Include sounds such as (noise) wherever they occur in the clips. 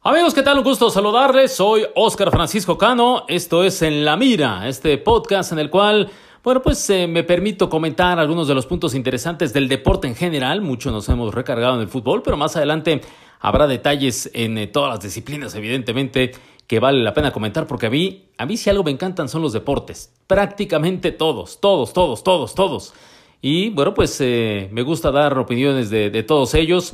Amigos, ¿qué tal? Un gusto saludarles. Soy Oscar Francisco Cano. Esto es En la Mira, este podcast en el cual, bueno, pues eh, me permito comentar algunos de los puntos interesantes del deporte en general. Mucho nos hemos recargado en el fútbol, pero más adelante habrá detalles en eh, todas las disciplinas, evidentemente, que vale la pena comentar porque a mí, a mí si algo me encantan son los deportes. Prácticamente todos, todos, todos, todos, todos. Y bueno, pues eh, me gusta dar opiniones de, de todos ellos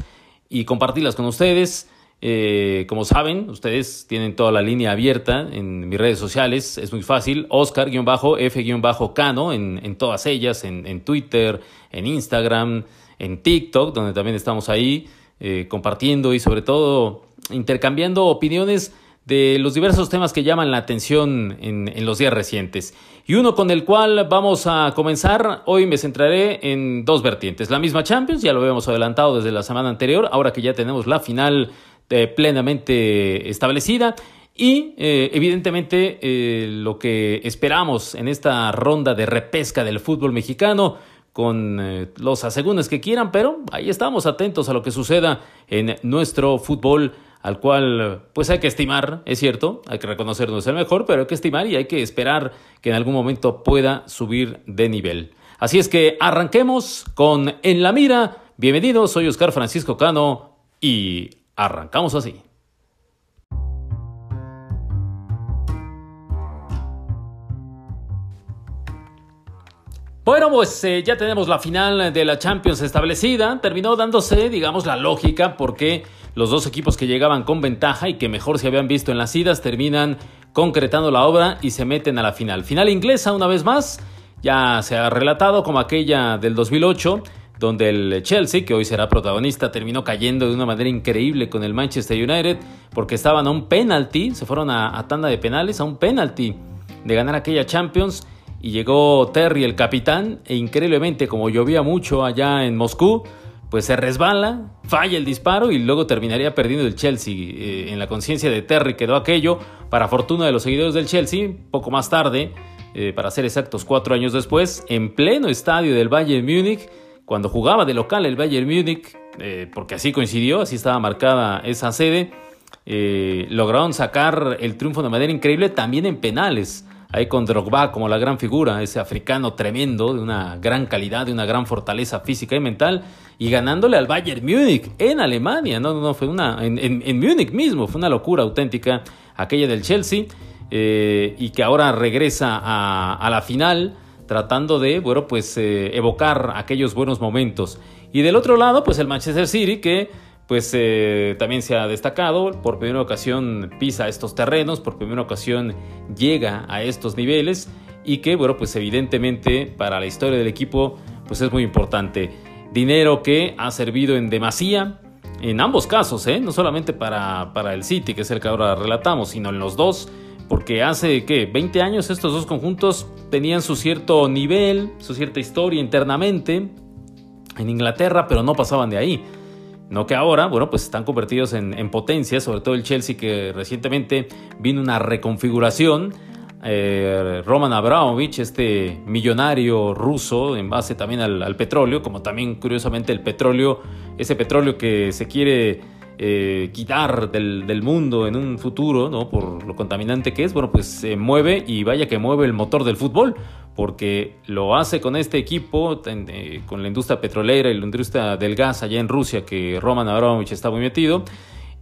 y compartirlas con ustedes. Eh, como saben, ustedes tienen toda la línea abierta en mis redes sociales. Es muy fácil. Oscar-F-Cano en, todas ellas, en, en, Twitter, en Instagram, en TikTok, donde también estamos ahí eh, compartiendo y sobre todo intercambiando opiniones de los diversos temas que llaman la atención en, en, los días recientes. Y uno con el cual vamos a comenzar, hoy me centraré en dos vertientes. La misma Champions, ya lo habíamos adelantado desde la semana anterior, ahora que ya tenemos la final eh, plenamente establecida. Y eh, evidentemente eh, lo que esperamos en esta ronda de repesca del fútbol mexicano con los asegúnes que quieran, pero ahí estamos atentos a lo que suceda en nuestro fútbol al cual pues hay que estimar, es cierto, hay que reconocer no es el mejor, pero hay que estimar y hay que esperar que en algún momento pueda subir de nivel. Así es que arranquemos con En la Mira. Bienvenidos, soy Oscar Francisco Cano y Arrancamos así. Bueno, pues eh, ya tenemos la final de la Champions establecida. Terminó dándose, digamos, la lógica porque los dos equipos que llegaban con ventaja y que mejor se habían visto en las idas terminan concretando la obra y se meten a la final. Final inglesa una vez más. Ya se ha relatado como aquella del 2008 donde el Chelsea, que hoy será protagonista, terminó cayendo de una manera increíble con el Manchester United, porque estaban a un penalti, se fueron a, tanda de penales, a un penalti de ganar aquella Champions, y llegó Terry, el capitán, e increíblemente, como llovía mucho allá en Moscú, pues se resbala, falla el disparo y luego terminaría perdiendo el Chelsea. Eh, en la conciencia de Terry quedó aquello, para fortuna de los seguidores del Chelsea, poco más tarde, eh, para ser exactos cuatro años después, en pleno estadio del Bayern Múnich, cuando jugaba de local el Bayern Múnich, eh, porque así coincidió, así estaba marcada esa sede, eh, lograron sacar el triunfo de manera increíble también en penales. Ahí con Drogba como la gran figura, ese africano tremendo, de una gran calidad, de una gran fortaleza física y mental, y ganándole al Bayern Múnich en Alemania. No, no, fue una. En, en, Múnich mismo, fue una locura auténtica aquella del Chelsea, eh, y que ahora regresa a, a la final tratando de, bueno, pues eh, evocar aquellos buenos momentos. Y del otro lado, pues el Manchester City, que pues eh, también se ha destacado, por primera ocasión pisa estos terrenos, por primera ocasión llega a estos niveles y que, bueno, pues evidentemente para la historia del equipo, pues es muy importante. Dinero que ha servido en demasía, en ambos casos, ¿eh? no solamente para, para el City, que es el que ahora relatamos, sino en los dos porque hace, ¿qué? 20 años estos dos conjuntos tenían su cierto nivel, su cierta historia internamente en Inglaterra, pero no pasaban de ahí. No que ahora, bueno, pues están convertidos en, en potencia, sobre todo el Chelsea que recientemente vino una reconfiguración. Eh, Roman Abramovich, este millonario ruso en base también al, al petróleo, como también curiosamente el petróleo, ese petróleo que se quiere eh, quitar del, mundo en un futuro, ¿no? Por lo contaminante que es, bueno, pues se mueve y vaya que mueve el motor del fútbol, porque lo hace con este equipo, eh, con la industria petrolera y la industria del gas allá en Rusia, que Roman Abramovich está muy metido,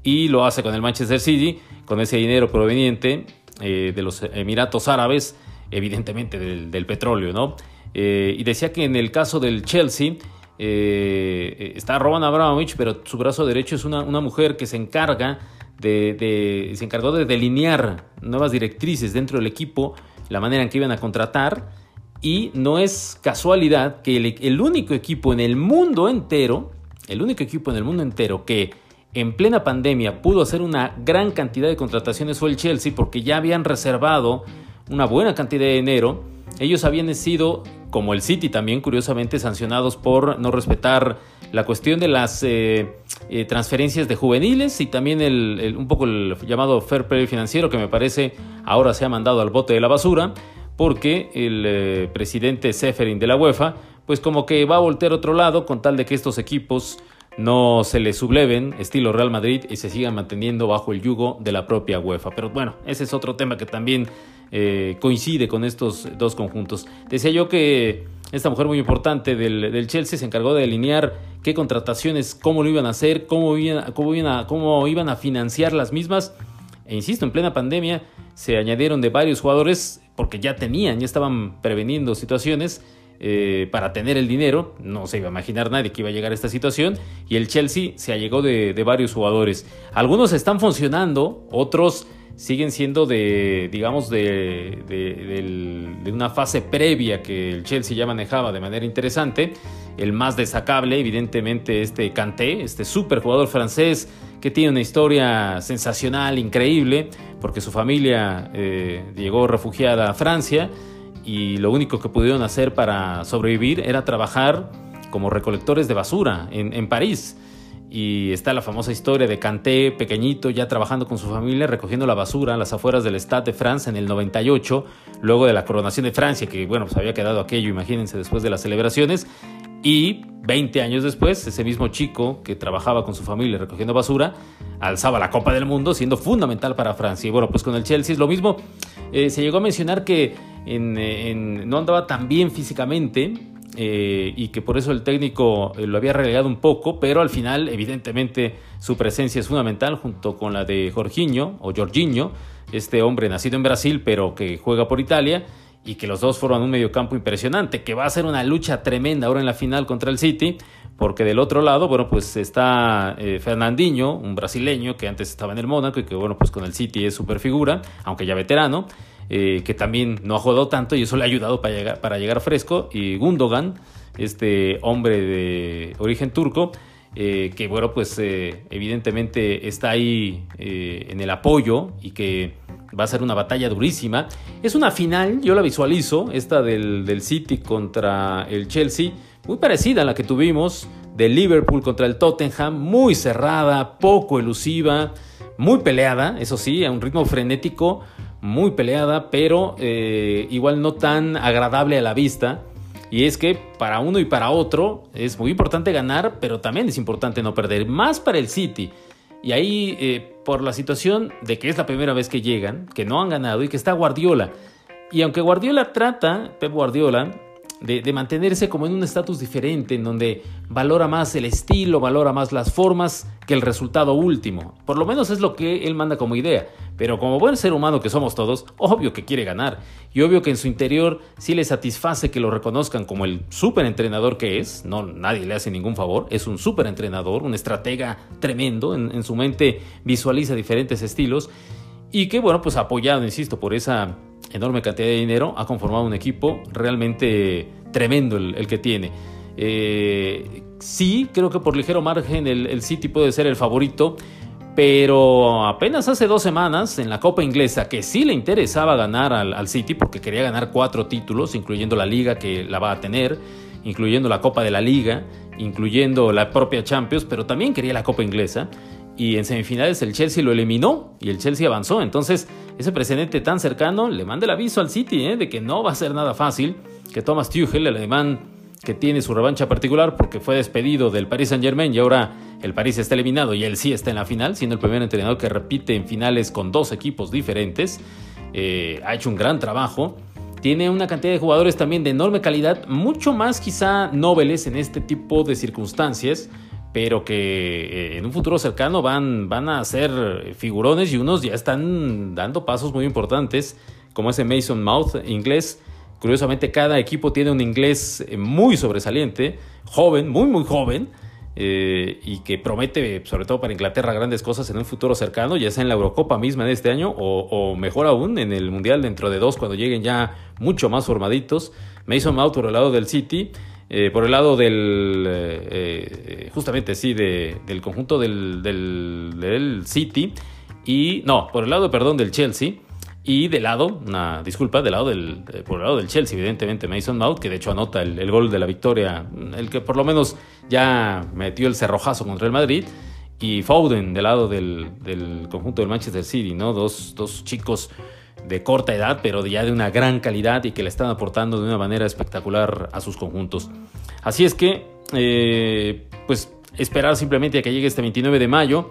y lo hace con el Manchester City, con ese dinero proveniente eh, de los Emiratos Árabes, evidentemente del, del petróleo, ¿no? y decía que en el caso del Chelsea, eh, está Roman Abramovich, pero su brazo derecho es una, mujer que se encarga de, se encargó de delinear nuevas directrices dentro del equipo, la manera en que iban a contratar. Y no es casualidad que el, el único equipo en el mundo entero, el único equipo en el mundo entero que en plena pandemia pudo hacer una gran cantidad de contrataciones fue el Chelsea porque ya habían reservado una buena cantidad de dinero. Ellos habían sido como el City también, curiosamente, sancionados por no respetar la cuestión de las eh, eh, transferencias de juveniles y también el, un poco el llamado fair play financiero que me parece ahora se ha mandado al bote de la basura porque el eh, presidente Seferin de la UEFA pues como que va a voltear otro lado con tal de que estos equipos no se le subleven estilo Real Madrid y se sigan manteniendo bajo el yugo de la propia UEFA. Pero bueno, ese es otro tema que también eh, coincide con estos dos conjuntos. Decía yo que esta mujer muy importante del, Chelsea se encargó de delinear qué contrataciones, cómo lo iban a hacer, cómo iban, cómo iban, a, cómo iban a financiar las mismas. E insisto, en plena pandemia se añadieron de varios jugadores porque ya tenían, ya estaban preveniendo situaciones eh, para tener el dinero. No se iba a imaginar nadie que iba a llegar a esta situación. Y el Chelsea se allegó de, varios jugadores. Algunos están funcionando, otros siguen siendo de, digamos, de, de, una fase previa que el Chelsea ya manejaba de manera interesante. El más destacable, evidentemente, este Kanté, este super jugador francés que tiene una historia sensacional, increíble, porque su familia eh, llegó refugiada a Francia y lo único que pudieron hacer para sobrevivir era trabajar como recolectores de basura en, en París. Y está la famosa historia de Canté, pequeñito, ya trabajando con su familia, recogiendo la basura a las afueras del Stade de France en el 98, luego de la coronación de Francia, que bueno, pues había quedado aquello, imagínense, después de las celebraciones. Y 20 años después, ese mismo chico que trabajaba con su familia recogiendo basura, alzaba la Copa del Mundo, siendo fundamental para Francia. Y bueno, pues con el Chelsea es lo mismo. Eh, se llegó a mencionar que no andaba tan bien físicamente eh, y que por eso el técnico eh, lo había relegado un poco, pero al final, evidentemente, su presencia es fundamental junto con la de Jorginho o Jorginho, este hombre nacido en Brasil pero que juega por Italia y que los dos forman un mediocampo impresionante, que va a ser una lucha tremenda ahora en la final contra el City, porque del otro lado, bueno, pues está Fernandinho, un brasileño que antes estaba en el Mónaco y que, bueno, pues con el City es super figura, aunque ya veterano. Eh, que también no ha jugado tanto y eso le ha ayudado para llegar, fresco. Y Gundogan, este hombre de origen turco, eh, que bueno, pues eh, evidentemente está ahí en el apoyo y que va a ser una batalla durísima. Es una final, yo la visualizo, esta del, del City contra el Chelsea, muy parecida a la que tuvimos del Liverpool contra el Tottenham, muy cerrada, poco elusiva, muy peleada, eso sí, a un ritmo frenético, muy peleada, pero eh, igual no tan agradable a la vista. Y es que para uno y para otro es muy importante ganar, pero también es importante no perder, más para el City. Y ahí, eh, por la situación de que es la primera vez que llegan, que no han ganado y que está Guardiola. Y aunque Guardiola trata, Pep Guardiola, de, mantenerse como en un estatus diferente, en donde valora más el estilo, valora más las formas que el resultado último. Por lo menos es lo que él manda como idea. Pero como buen ser humano que somos todos, obvio que quiere ganar. Y obvio que en su interior sí le satisface que lo reconozcan como el súper entrenador que es. No, nadie le hace ningún favor. Es un súper entrenador, un estratega tremendo. En, en su mente visualiza diferentes estilos. Y que, bueno, pues apoyado, insisto, por esa enorme cantidad de dinero, ha conformado un equipo realmente tremendo el, que tiene. Eh, sí, creo que por ligero margen el, City puede ser el favorito, pero apenas hace dos semanas en la Copa Inglesa, que sí le interesaba ganar al, al, City porque quería ganar cuatro títulos, incluyendo la liga que la va a tener, incluyendo la Copa de la Liga, incluyendo la propia Champions, pero también quería la Copa Inglesa y en semifinales el Chelsea lo eliminó y el Chelsea avanzó. Entonces, ese precedente tan cercano le manda el aviso al City ¿eh? de que no va a ser nada fácil, que Thomas Tuchel, el alemán que tiene su revancha particular porque fue despedido del Paris Saint Germain y ahora el París está eliminado y él sí está en la final, siendo el primer entrenador que repite en finales con dos equipos diferentes, eh, ha hecho un gran trabajo. Tiene una cantidad de jugadores también de enorme calidad, mucho más quizá nobles en este tipo de circunstancias, pero que eh, en un futuro cercano van, van a ser figurones y unos ya están dando pasos muy importantes, como ese Mason Mouth inglés. Curiosamente, cada equipo tiene un inglés eh, muy sobresaliente, joven, muy, muy joven, eh, y que promete, sobre todo para Inglaterra, grandes cosas en un futuro cercano, ya sea en la Eurocopa misma de este año o, o mejor aún en el Mundial dentro de dos, cuando lleguen ya mucho más formaditos. Mason Mouth por el lado del City eh, por el lado del, eh, eh, justamente sí, del conjunto del, del, City y, no, por el lado, perdón, del Chelsea y del lado, una disculpa, del lado del, por el lado del Chelsea, evidentemente Mason Mount, que de hecho anota el, gol de la victoria, el que por lo menos ya metió el cerrojazo contra el Madrid, y Foden del lado del, del conjunto del Manchester City, ¿no? Dos, dos chicos de corta edad, pero ya de una gran calidad y que le están aportando de una manera espectacular a sus conjuntos. Así es que, eh, pues esperar simplemente a que llegue este 29 de mayo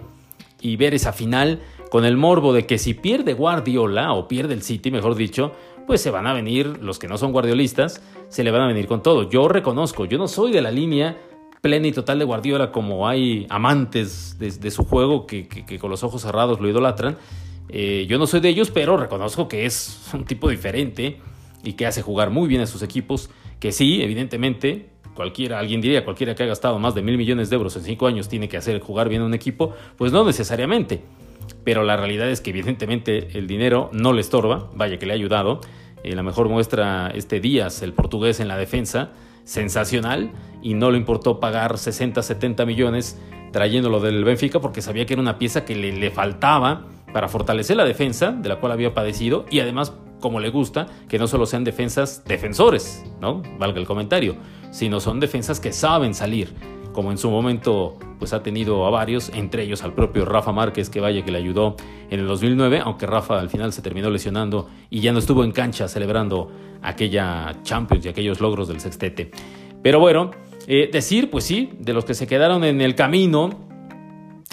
y ver esa final con el morbo de que si pierde Guardiola o pierde el City, mejor dicho, pues se van a venir, los que no son guardiolistas, se le van a venir con todo. Yo reconozco, yo no soy de la línea plena y total de Guardiola como hay amantes de, su juego que, con los ojos cerrados lo idolatran. Eh, yo no soy de ellos, pero reconozco que es un tipo diferente y que hace jugar muy bien a sus equipos, que sí, evidentemente, cualquiera, alguien diría, cualquiera que ha gastado más de mil millones de euros en cinco años tiene que hacer jugar bien a un equipo, pues no necesariamente. Pero la realidad es que evidentemente el dinero no le estorba, vaya que le ha ayudado. Eh, la mejor muestra este Díaz, el portugués en la defensa, sensacional, y no le importó pagar 60, 70 millones trayéndolo del Benfica porque sabía que era una pieza que le, le faltaba para fortalecer la defensa, de la cual había padecido, y además como le gusta, que no solo sean defensas defensores, ¿no? Valga el comentario, sino son defensas que saben salir, como en su momento pues ha tenido a varios, entre ellos al propio Rafa Márquez, que vaya que le ayudó en el 2009, aunque Rafa al final se terminó lesionando y ya no estuvo en cancha celebrando aquella Champions y aquellos logros del sextete. Pero bueno, eh, decir, pues sí, de los que se quedaron en el camino,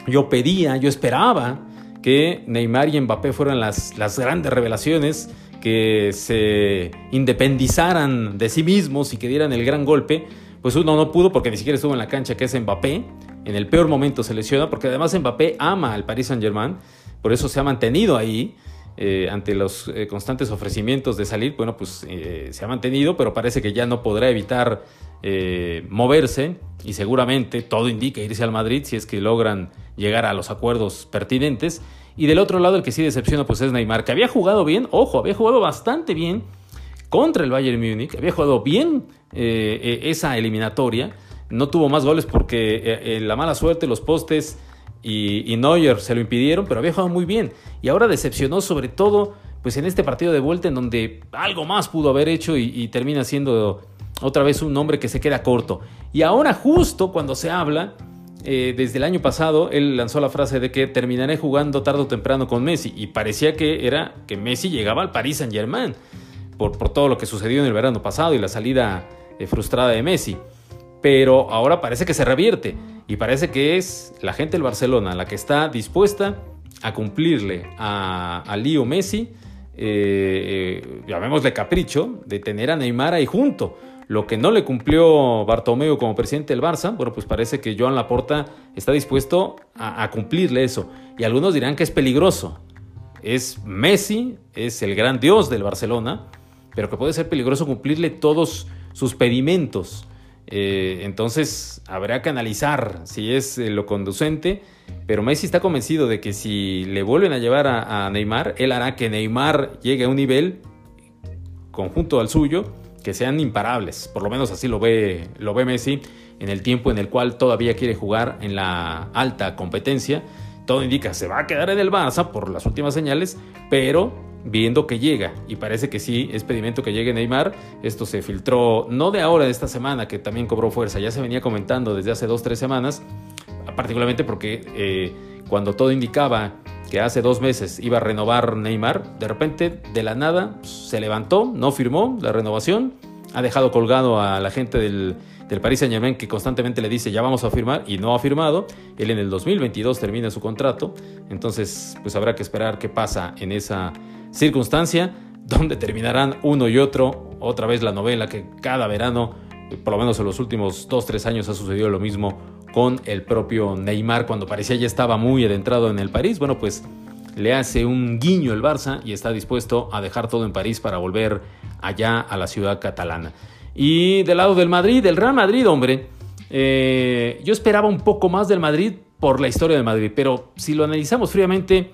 yo pedía, yo esperaba que Neymar y Mbappé fueran las, las grandes revelaciones que se independizaran de sí mismos y que dieran el gran golpe, pues uno no pudo porque ni siquiera estuvo en la cancha, que es Mbappé. En el peor momento se lesiona, porque además Mbappé ama al Paris Saint-Germain, por eso se ha mantenido ahí. Eh, ante los eh, constantes ofrecimientos de salir, bueno, pues eh, se ha mantenido, pero parece que ya no podrá evitar moverse y seguramente todo indica irse al Madrid si es que logran llegar a los acuerdos pertinentes. Y del otro lado, el que sí decepciona pues es Neymar, que había jugado bien, ojo, había jugado bastante bien contra el Bayern Múnich, había jugado bien esa eliminatoria, no tuvo más goles porque la mala suerte, los postes y, Neuer se lo impidieron, pero había jugado muy bien. Y ahora decepcionó sobre todo pues en este partido de vuelta en donde algo más pudo haber hecho y, y termina siendo otra vez un nombre que se queda corto. Y ahora justo cuando se habla eh, desde el año pasado él lanzó la frase de que terminaré jugando tarde o temprano con Messi y parecía que era que Messi llegaba al Paris Saint Germain por, por todo lo que sucedió en el verano pasado y la salida eh, frustrada de Messi. Pero ahora parece que se revierte y parece que es la gente del Barcelona la que está dispuesta a cumplirle a, a Leo Messi, eh, llamémosle capricho, de tener a Neymar ahí junto lo que no le cumplió Bartomeu como presidente del Barça, bueno, pues parece que Joan Laporta está dispuesto a, cumplirle eso. Y algunos dirán que es peligroso. Es Messi, es el gran dios del Barcelona, pero que puede ser peligroso cumplirle todos sus pedimentos. Eh, entonces habrá que analizar si es eh, lo conducente, pero Messi está convencido de que si le vuelven a llevar a Neymar, él hará que Neymar llegue a un nivel conjunto al suyo que sean imparables. Por lo menos así lo ve, lo ve Messi en el tiempo en el cual todavía quiere jugar en la alta competencia. Todo indica se va a quedar en el Barça por las últimas señales, pero viendo que llega, y parece que sí, es pedimento que llegue Neymar, esto se filtró no de ahora, de esta semana, que también cobró fuerza, ya se venía comentando desde hace dos, tres semanas, particularmente porque eh, cuando todo indicaba que hace dos meses iba a renovar Neymar, de repente, de la nada, se levantó, no firmó la renovación, ha dejado colgado a la gente del, del Paris Saint Germain que constantemente le dice ya vamos a firmar y no ha firmado. Él en el 2022 termina su contrato, entonces pues habrá que esperar qué pasa en esa circunstancia, donde terminarán uno y otro, otra vez la novela que cada verano, por lo menos en los últimos dos, tres años ha sucedido lo mismo con el propio Neymar cuando parecía ya estaba muy adentrado en el París. Bueno, pues le hace un guiño el Barça y está dispuesto a dejar todo en París para volver allá a la ciudad catalana. Y del lado del Madrid, del Real Madrid, hombre, eh, yo esperaba un poco más del Madrid por la historia del Madrid, pero si lo analizamos fríamente,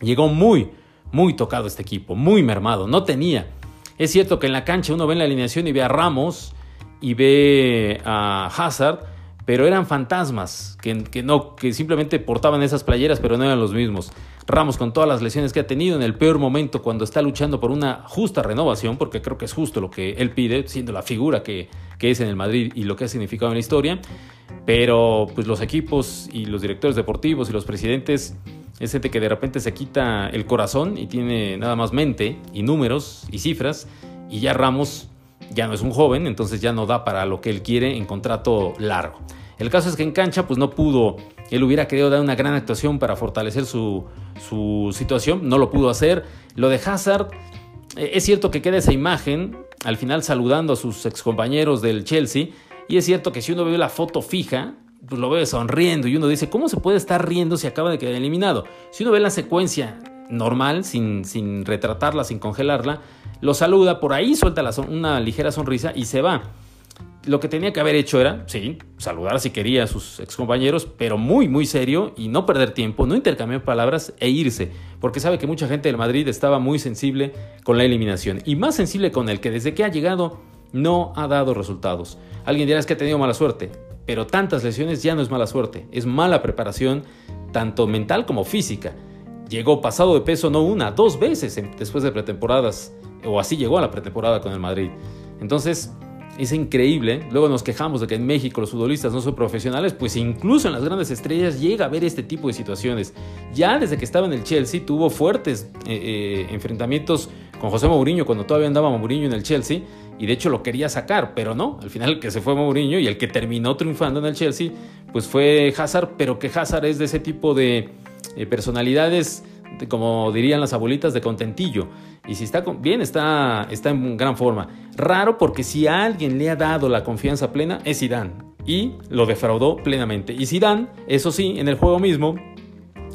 llegó muy, muy tocado este equipo, muy mermado, no tenía. Es cierto que en la cancha uno ve en la alineación y ve a Ramos y ve a Hazard, pero eran fantasmas que, que, no, que simplemente portaban esas playeras, pero no eran los mismos. Ramos, con todas las lesiones que ha tenido en el peor momento, cuando está luchando por una justa renovación, porque creo que es justo lo que él pide, siendo la figura que, que es en el Madrid y lo que ha significado en la historia, pero pues los equipos y los directores deportivos y los presidentes es gente que de repente se quita el corazón y tiene nada más mente y números y cifras, y ya Ramos ya no es un joven, entonces ya no da para lo que él quiere en contrato largo. El caso es que en cancha pues no pudo, él hubiera querido dar una gran actuación para fortalecer su, situación, no lo pudo hacer. Lo de Hazard, eh, es cierto que queda esa imagen al final saludando a sus excompañeros del Chelsea, y es cierto que si uno ve la foto fija, pues lo ve sonriendo y uno dice, ¿cómo se puede estar riendo si acaba de quedar eliminado? Si uno ve la secuencia normal, sin, sin retratarla, sin congelarla, lo saluda, por ahí suelta una ligera sonrisa y se va. Lo que tenía que haber hecho era, sí, saludar si quería a sus excompañeros, pero muy, muy serio y no perder tiempo, no intercambiar palabras e irse, porque sabe que mucha gente del Madrid estaba muy sensible con la eliminación y más sensible con el que desde que ha llegado no ha dado resultados. Alguien dirá es que ha tenido mala suerte, pero tantas lesiones ya no es mala suerte, es mala preparación, tanto mental como física. Llegó pasado de peso no una, dos veces después de pretemporadas, o así llegó a la pretemporada con el Madrid. Entonces, es increíble. Luego nos quejamos de que en México los futbolistas no son profesionales, pues incluso en las grandes estrellas llega a ver este tipo de situaciones. Ya desde que estaba en el Chelsea tuvo fuertes eh, eh, enfrentamientos con José Mourinho cuando todavía andaba Mourinho en el Chelsea y de hecho lo quería sacar, pero no, al final el que se fue Mourinho y el que terminó triunfando en el Chelsea, pues fue Hazard, pero que Hazard es de ese tipo de eh, personalidades, como dirían las abuelitas, de contentillo. Y si está bien, está, está en gran forma. Raro porque si a alguien le ha dado la confianza plena es Zidane y lo defraudó plenamente. Y Zidane, eso sí, en el juego mismo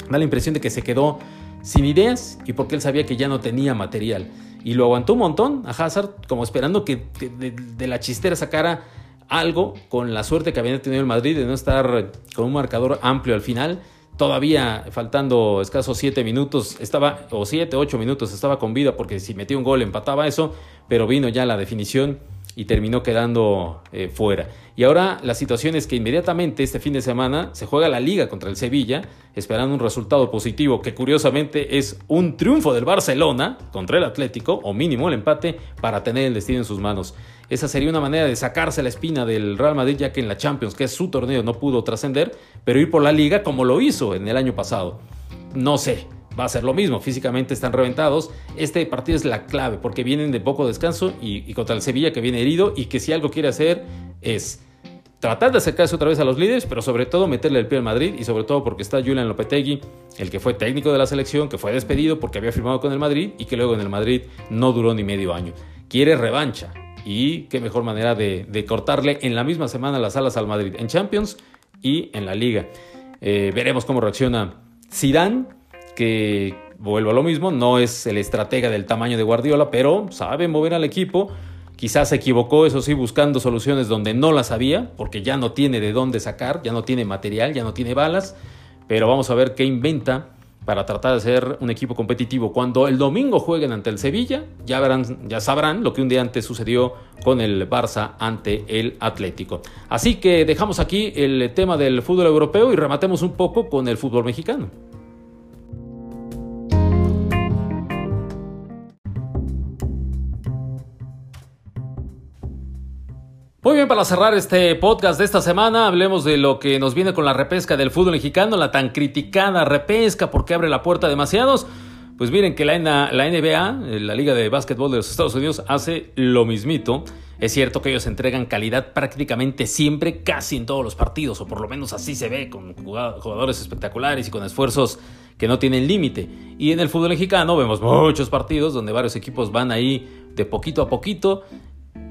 da la impresión de que se quedó sin ideas y porque él sabía que ya no tenía material. Y lo aguantó un montón a Hazard, como esperando que de, la chistera sacara algo con la suerte que había tenido el Madrid de no estar con un marcador amplio al final. Todavía faltando escasos 7 minutos, estaba, o 7, 8 minutos, estaba con vida porque si metía un gol empataba eso, pero vino ya la definición y terminó quedando eh, fuera. Y ahora la situación es que inmediatamente este fin de semana se juega la liga contra el Sevilla, esperando un resultado positivo que curiosamente es un triunfo del Barcelona contra el Atlético, o mínimo el empate, para tener el destino en sus manos. Esa sería una manera de sacarse la espina del Real Madrid, ya que en la Champions, que es su torneo, no pudo trascender, pero ir por la liga como lo hizo en el año pasado. No sé, va a ser lo mismo. Físicamente están reventados. Este partido es la clave porque vienen de poco descanso y, contra el Sevilla que viene herido y que si algo quiere hacer es tratar de acercarse otra vez a los líderes, pero sobre todo meterle el pie al Madrid y sobre todo porque está Julian Lopetegui, el que fue técnico de la selección, que fue despedido porque había firmado con el Madrid y que luego en el Madrid no duró ni medio año. Quiere revancha y qué mejor manera de, cortarle en la misma semana las alas al Madrid en Champions y en la Liga. Eh, veremos cómo reacciona Zidane que vuelvo a lo mismo, no es el estratega del tamaño de Guardiola, pero sabe mover al equipo. Quizás se equivocó, eso sí, buscando soluciones donde no las había, porque ya no tiene de dónde sacar, ya no tiene material, ya no tiene balas, pero vamos a ver qué inventa para tratar de ser un equipo competitivo. Cuando el domingo jueguen ante el Sevilla, ya, verán, ya sabrán lo que un día antes sucedió con el Barça ante el Atlético. Así que dejamos aquí el tema del fútbol europeo y rematemos un poco con el fútbol mexicano. Muy bien, para cerrar este podcast de esta semana, hablemos de lo que nos viene con la repesca del fútbol mexicano, la tan criticada repesca porque abre la puerta a demasiados. Pues miren que la, NBA, eh, la Liga de Básquetbol de los Estados Unidos, hace lo mismito. Es cierto que ellos entregan calidad prácticamente siempre, casi en todos los partidos, o por lo menos así se ve, con jugadores espectaculares y con esfuerzos que no tienen límite. Y en el fútbol mexicano vemos muchos partidos donde varios equipos van ahí de poquito a poquito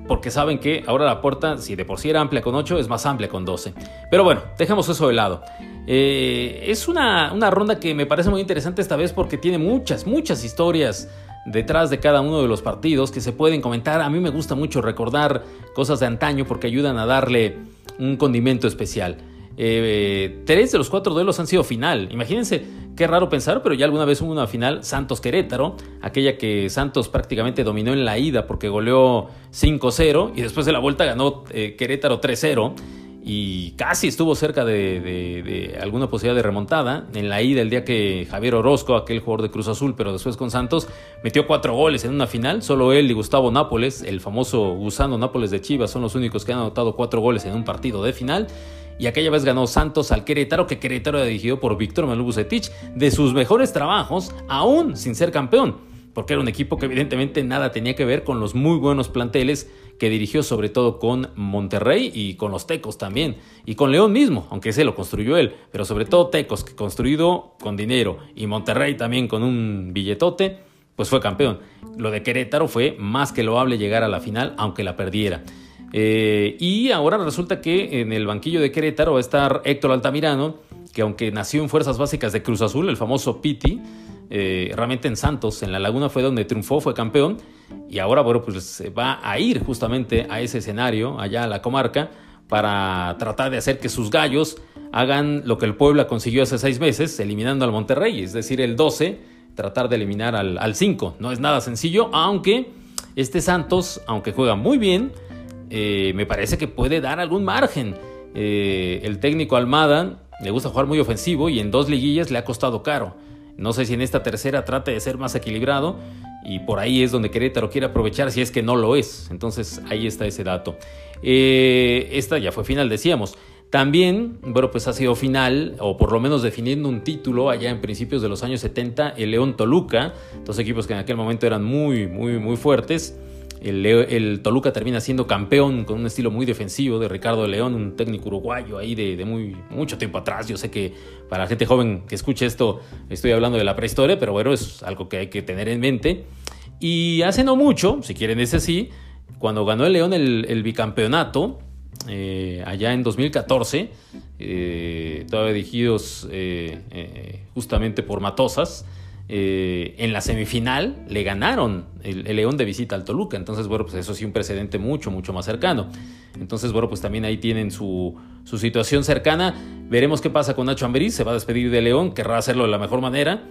porque saben que ahora la puerta, si de por sí era amplia con 8, es más amplia con 12. Pero bueno, dejemos eso de lado. Eh, es una, una ronda que me parece muy interesante esta vez porque tiene muchas, muchas historias detrás de cada uno de los partidos que se pueden comentar. A mí me gusta mucho recordar cosas de antaño porque ayudan a darle un condimento especial. Eh, tres de los cuatro duelos han sido final. Imagínense, qué raro pensar, pero ya alguna vez hubo una final Santos-Querétaro, aquella que Santos prácticamente dominó en la ida porque goleó 5-0 y después de la vuelta ganó eh, Querétaro 3-0 y casi estuvo cerca de, alguna posibilidad de remontada. En la ida, el día que Javier Orozco, aquel jugador de Cruz Azul, pero después con Santos, metió cuatro goles en una final. Solo él y Gustavo Nápoles, el famoso gusano Nápoles de Chivas, son los únicos que han anotado cuatro goles en un partido de final y aquella vez ganó Santos al Querétaro, que Querétaro era dirigido por Víctor Manuel Bucetich, de sus mejores trabajos, aún sin ser campeón. porque era un equipo que evidentemente nada tenía que ver con los muy buenos planteles que dirigió sobre todo con Monterrey y con los Tecos también, y con León mismo, aunque ese lo construyó él, pero sobre todo Tecos, que construido con dinero, y Monterrey también con un billetote, pues fue campeón. Lo de Querétaro fue más que loable llegar a la final, aunque la perdiera. Eh, y ahora resulta que en el banquillo de Querétaro va a estar Héctor Altamirano, que aunque nació en Fuerzas Básicas de Cruz Azul, el famoso Piti, eh, realmente en Santos, en la Laguna fue donde triunfó, fue campeón, y ahora, bueno, pues se va a ir justamente a ese escenario, allá a la comarca, para tratar de hacer que sus gallos hagan lo que el Puebla consiguió hace seis meses, eliminando al Monterrey, es decir, el 12, tratar de eliminar al, 5. No es nada sencillo, aunque este Santos, aunque juega muy bien, eh, me parece que puede dar algún margen. Eh, el técnico Almada le gusta jugar muy ofensivo y en dos liguillas le ha costado caro. No sé si en esta tercera trate de ser más equilibrado y por ahí es donde Querétaro quiere aprovechar si es que no lo es. Entonces ahí está ese dato. Eh, esta ya fue final, decíamos. También, bueno, pues ha sido final, o por lo menos definiendo un título allá en principios de los años 70, el León Toluca, dos equipos que en aquel momento eran muy, muy, muy fuertes. El, Toluca termina siendo campeón con un estilo muy defensivo de Ricardo León, un técnico uruguayo ahí de, muy, mucho tiempo atrás. Yo sé que para la gente joven que escuche esto estoy hablando de la prehistoria, pero bueno, es algo que hay que tener en mente. Y hace no mucho, si quieren ese sí, cuando ganó el León el, bicampeonato, eh, allá en 2014, eh, todavía dirigidos eh, justamente por Matosas, eh, en la semifinal le ganaron el, León de visita al Toluca. Entonces, bueno, pues eso sí, un precedente mucho, mucho más cercano. Entonces, bueno, pues también ahí tienen su, situación cercana. Veremos qué pasa con Nacho Ambriz. Se va a despedir de León, querrá hacerlo de la mejor manera.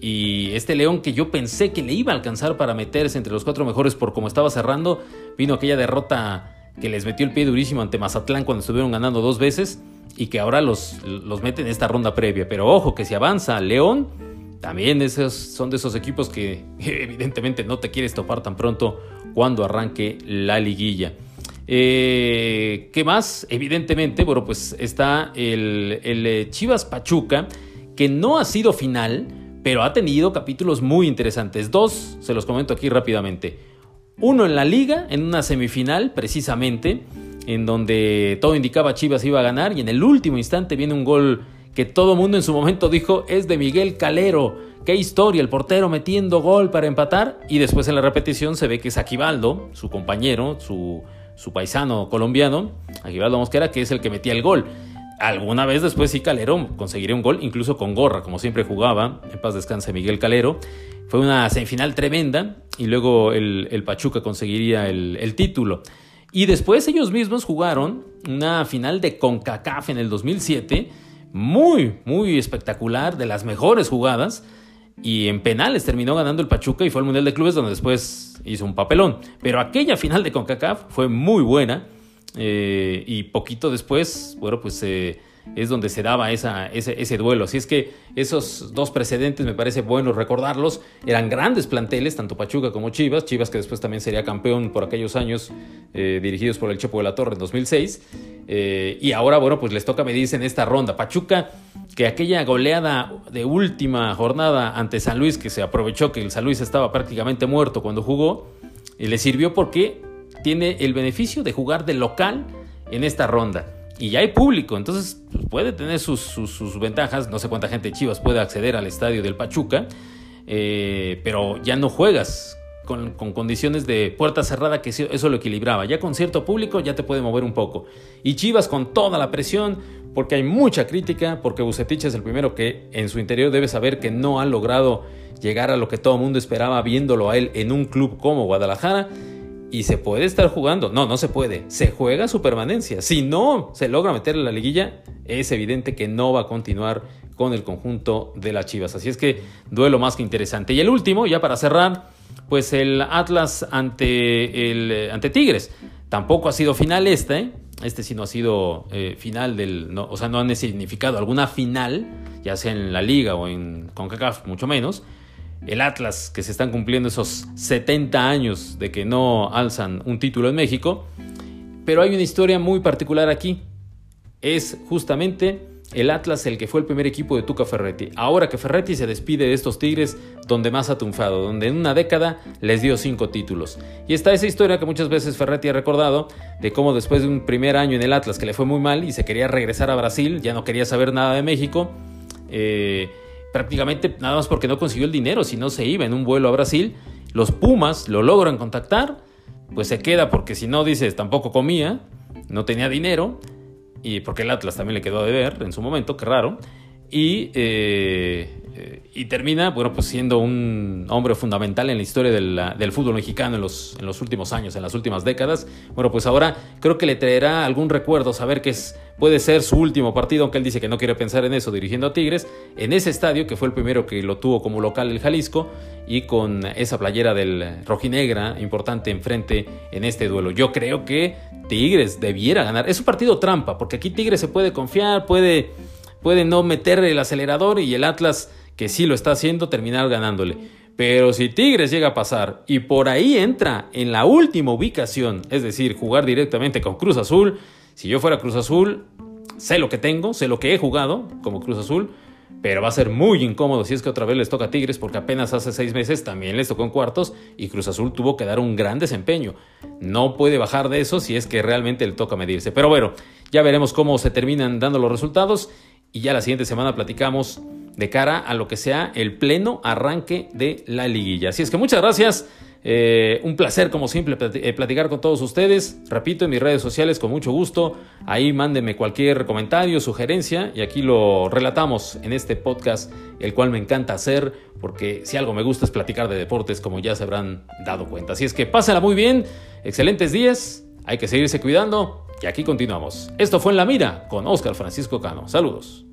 Y este León que yo pensé que le iba a alcanzar para meterse entre los cuatro mejores por cómo estaba cerrando, vino aquella derrota que les metió el pie durísimo ante Mazatlán cuando estuvieron ganando dos veces y que ahora los, los mete en esta ronda previa. Pero ojo, que si avanza León, también esos son de esos equipos que (laughs) evidentemente no te quieres topar tan pronto cuando arranque la liguilla. Eh, ¿Qué más? Evidentemente, bueno, pues está el, el, eh, Chivas Pachuca, que no ha sido final, pero ha tenido capítulos muy interesantes. Dos, se los comento aquí rápidamente. Uno en la liga, en una semifinal precisamente, en donde todo indicaba Chivas iba a ganar y en el último instante viene un gol que todo mundo en su momento dijo es de Miguel Calero. Qué historia, el portero metiendo gol para empatar y después en la repetición se ve que es Aquivaldo, su compañero, su, su paisano colombiano, Aquivaldo Mosquera, que es el que metía el gol. Alguna vez después sí Calero conseguiría un gol, incluso con gorra, como siempre jugaba, en paz descanse Miguel Calero. Fue una semifinal tremenda y luego el, Pachuca conseguiría el, el título. Y después ellos mismos jugaron una final de CONCACAF en el 2007 muy, muy espectacular, de las mejores jugadas. Y en penales terminó ganando el Pachuca y fue al Mundial de Clubes donde después hizo un papelón. Pero aquella final de CONCACAF fue muy buena. Eh, y poquito después, bueno, pues eh, es donde se daba esa, ese, duelo. Así es que esos dos precedentes me parece bueno recordarlos. Eran grandes planteles, tanto Pachuca como Chivas. Chivas que después también sería campeón por aquellos años eh, dirigidos por el Chepo de la Torre en 2006. Eh, y ahora, bueno, pues les toca medirse en esta ronda. Pachuca, que aquella goleada de última jornada ante San Luis, que se aprovechó que el San Luis estaba prácticamente muerto cuando jugó, y le sirvió porque tiene el beneficio de jugar de local en esta ronda y ya hay público, entonces pues, puede tener sus, ventajas. No sé cuánta gente de Chivas puede acceder al estadio del Pachuca, eh, pero ya no juegas con, condiciones de puerta cerrada que eso lo equilibraba. Ya con cierto público ya te puede mover un poco. Y Chivas con toda la presión, porque hay mucha crítica, porque Bucetich es el primero que en su interior debe saber que no ha logrado llegar a lo que todo el mundo esperaba viéndolo a él en un club como Guadalajara y se puede estar jugando. No, no se puede. Se juega su permanencia. Si no se logra meter en la liguilla, es evidente que no va a continuar con el conjunto de las Chivas. Así es que duelo más que interesante. Y el último, ya para cerrar, pues el Atlas ante, el, ante Tigres. Tampoco ha sido final este. Este sí no ha sido eh, final del. o sea, no han significado alguna final, ya sea en la liga o en CONCACAF, mucho menos el Atlas, que se están cumpliendo esos 70 años de que no alzan un título en México. Pero hay una historia muy particular aquí. Es justamente el Atlas el que fue el primer equipo de Tuca Ferretti. Ahora que Ferretti se despide de estos Tigres, donde más ha triunfado, donde en una década les dio cinco títulos. Y está esa historia que muchas veces Ferretti ha recordado, de cómo después de un primer año en el Atlas que le fue muy mal y se quería regresar a Brasil, ya no quería saber nada de México, eh, prácticamente nada más porque no consiguió el dinero, si no se iba en un vuelo a Brasil, los Pumas lo logran contactar, pues se queda porque si no dices tampoco comía, no tenía dinero, y porque el Atlas también le quedó a deber en su momento, qué raro, y, eh, eh, y termina, bueno, pues siendo un hombre fundamental en la historia del fútbol mexicano en los, en los últimos años, en las últimas décadas. Bueno, pues ahora creo que le traerá algún recuerdo saber que es, puede ser su último partido, aunque él dice que no quiere pensar en eso dirigiendo a Tigres, en ese estadio que fue el primero que lo tuvo como local el Jalisco y con esa playera del rojinegra importante enfrente en este duelo. Yo creo que Tigres debiera ganar. Es un partido trampa, porque aquí Tigres se puede confiar, puede, puede no meter el acelerador y el Atlas, que sí lo está haciendo, terminar ganándole. Pero si Tigres llega a pasar y por ahí entra en la última ubicación, es decir, jugar directamente con Cruz Azul, si yo fuera Cruz Azul, sé lo que tengo, sé lo que he jugado como Cruz Azul, pero va a ser muy incómodo si es que otra vez les toca a Tigres, porque apenas hace seis meses también les tocó en cuartos y Cruz Azul tuvo que dar un gran desempeño. No puede bajar de eso si es que realmente le toca medirse. Pero bueno, ya veremos cómo se terminan dando los resultados y ya la siguiente semana platicamos de cara a lo que sea el pleno arranque de la liguilla. Así es que muchas gracias. Eh, un placer, como siempre, eh, platicar con todos ustedes. Repito, en mis redes sociales, con mucho gusto. Ahí mándenme cualquier comentario, sugerencia y aquí lo relatamos en este podcast, el cual me encanta hacer, porque si algo me gusta es platicar de deportes, como ya se habrán dado cuenta. Así es que pásenla muy bien, excelentes días, hay que seguirse cuidando y aquí continuamos. Esto fue En la Mira con Oscar Francisco Cano. Saludos.